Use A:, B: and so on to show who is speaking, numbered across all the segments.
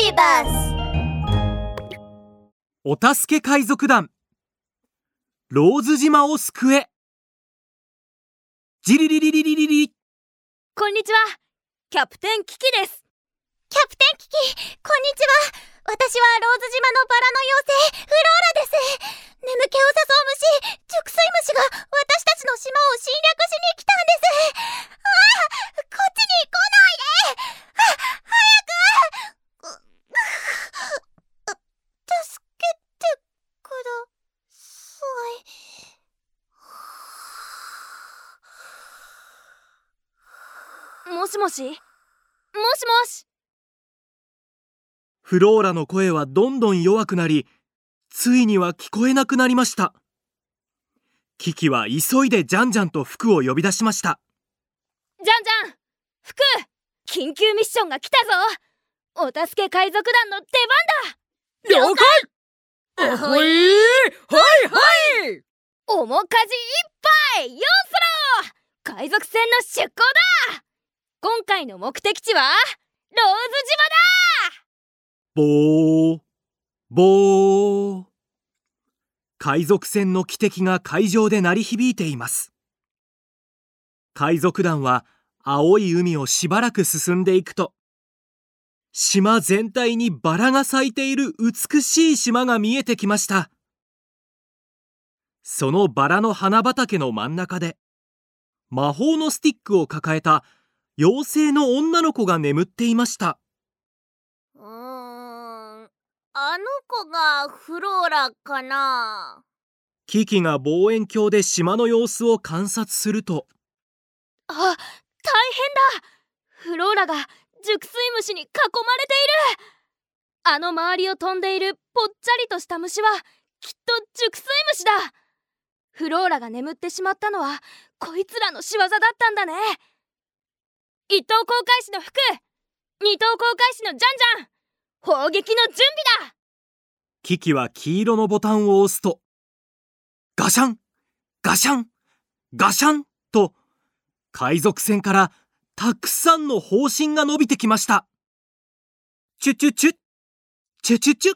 A: ビバス
B: お助け海賊団。ローズ島を救え。ジリリリリリリリ。
C: こんにちは。キャプテンキキです。
A: キャプテンキキこんにちは。私はローズ島のバラの妖精フローラです。眠気を誘う虫熟睡虫が私たちの島を侵略しに来たんです。ああこっちに来ないであ早く助けてくださ
C: もしもし？もしもし？
B: フローラの声はどんどん弱くなりついには聞こえなくなりました。キキは急いでジャンジャンと服を呼び出しました。
C: じゃんじゃん服緊急ミッションが来たぞ。お助け海賊団の出番だ。
D: 了解！
C: あ
D: ほいはいはい。
C: 面かじいっぱいよそろ海賊船の出港だ今回の目的地はローズ
B: ボーボー。海賊船の汽笛が海上で鳴り響いています。海賊団は青い海をしばらく進んでいくと島全体にバラが咲いている美しい島が見えてきました。そのバラの花畑の真ん中で魔法のスティックを抱えた妖精の女の子が眠っていました。
A: いうーんあの子がフローラかな？
B: キキが望遠鏡で島の様子を観察すると。
C: あ大変だ！フローラが熟睡虫に囲まれている！あの周りを飛んでいるぽっちゃりとした虫はきっと熟睡虫だ！フローラが眠ってしまったのはこいつらの仕業だったんだね一等航海士の服。二等航海士のジャンジャン。砲撃の準備だ。
B: キキは黄色のボタンを押すとガシャンガシャンガシャンと海賊船からたくさんの砲身が伸びてきました。チュチュチュチュチュチュ。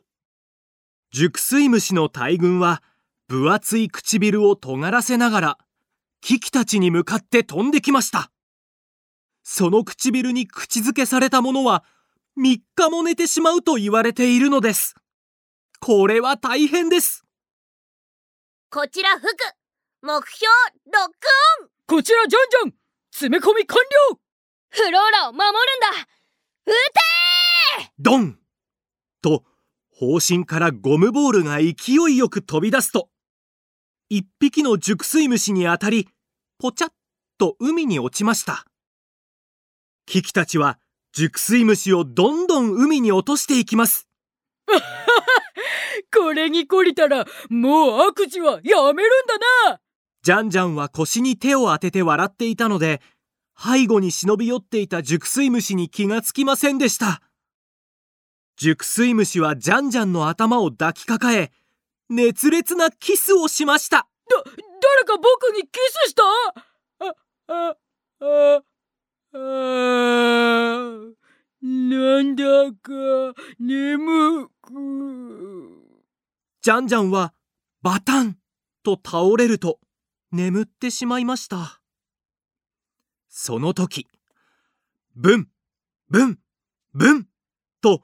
B: 熟睡虫の大群は分厚い唇を尖らせながらキキたちに向かって飛んできました。その唇に口づけされたものは3日も寝てしまうと言われているのです。これは大変です。
A: こちら服目標ロックオン
D: こちらジャンジャン詰め込み完了。
C: フローラを守るんだ。撃て
B: ドン！と砲身からゴムボールが勢いよく飛び出すと一匹の熟睡虫に当たりポチャッと海に落ちましたキキたちは熟睡虫をどんどん海に落としていきます。
D: これに懲りたらもう悪事はやめるんだな。
B: ジャンジャンは腰に手を当てて笑っていたので背後に忍び寄っていた熟睡虫に気がつきませんでした。熟睡虫はジャンジャンの頭を抱きかかえ熱烈なキスをしました。
D: 誰か僕にキスした？あ、あ、あ、あ、なんだか眠く。
B: ジャンジャンはバタンと倒れると眠ってしまいました。その時ブンブンブンと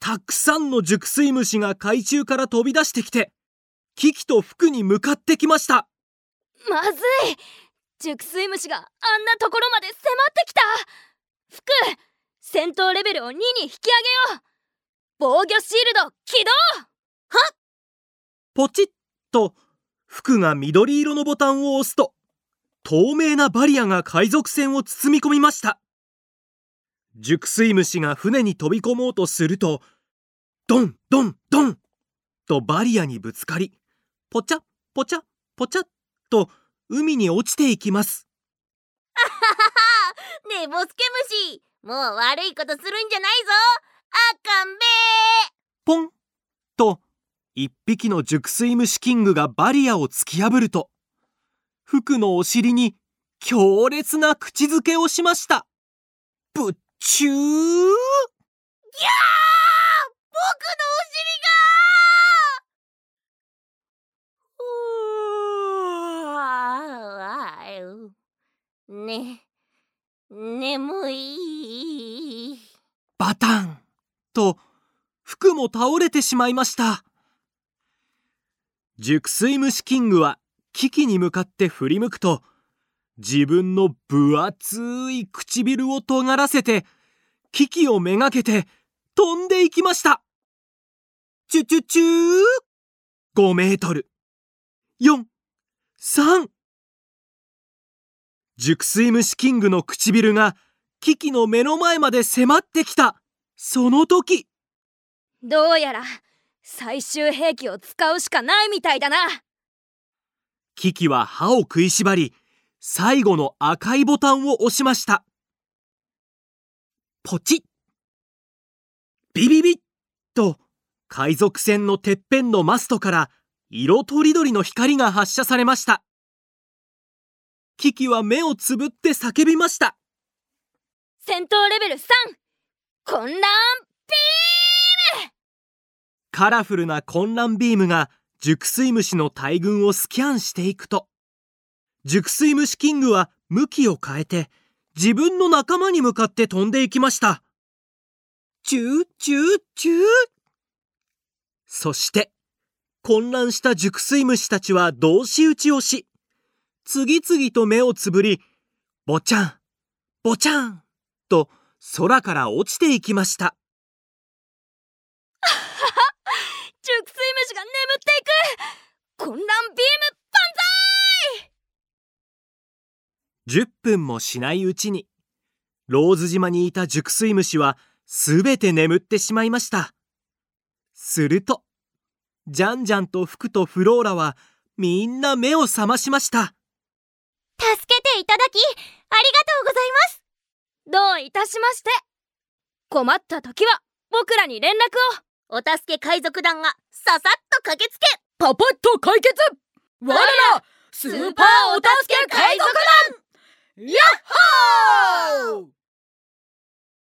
B: たくさんの熟睡虫が海中から飛び出してきてキキと服に向かってきました。
C: まずい。熟睡虫があんなところまで迫ってきた。服戦闘レベルを2に引き上げよう。防御シールド起動！
B: ポチッと。服が緑色のボタンを押すと透明なバリアが海賊船を包み込みました。熟睡虫が船に飛び込もうとするとドンドンドンとバリアにぶつかりポチャポチャポチャと海に落ちていきます。
A: ねえボスケ虫もう悪いことするんじゃないぞ。あかんべ
B: ポンと一匹の熟睡虫キングがバリアを突き破ると服のお尻に強烈な口づけをしました。ぶっちゅー。
A: ーね、眠い。
B: バタンと、服も倒れてしまいました。熟睡虫キングは、危機に向かって振り向くと、自分の分厚い唇を尖らせて、危機をめがけて、飛んでいきました。チュチュチュー !5 メートル。4、3、熟睡虫キングの唇がキキの目の前まで迫ってきた。その時。
C: どうやら最終兵器を使うしかないみたいだな。
B: キキは歯を食いしばり最後の赤いボタンを押しました。ポチッ。ビビビッと海賊船のてっぺんのマストから色とりどりの光が発射されましたキキは目をつぶって叫びました。
C: 戦闘レベル3混乱ビーム。
B: カラフルな混乱ビームが熟睡虫の大群をスキャンしていくと。熟睡虫キングは向きを変えて自分の仲間に向かって飛んでいきました。チューチューチュー。そして混乱した熟睡虫たちは同士討ちをし次々と目をつぶりぼちゃんぼちゃんと空から落ちていきました。
C: 熟睡虫が眠っていく。混乱ビーム
B: 10分もしないうちにローズ島にいた熟睡虫はすべて眠ってしまいました。するとジャンジャンとフクとフローラはみんな目を覚ましました
A: 助けていただき、ありがとうございます。
C: どういたしまして。困った時は僕らに連絡を。
A: お助け海賊団がささっと駆けつけ、
D: パパッと解決。我らスーパーお助け海賊団。ヤッホー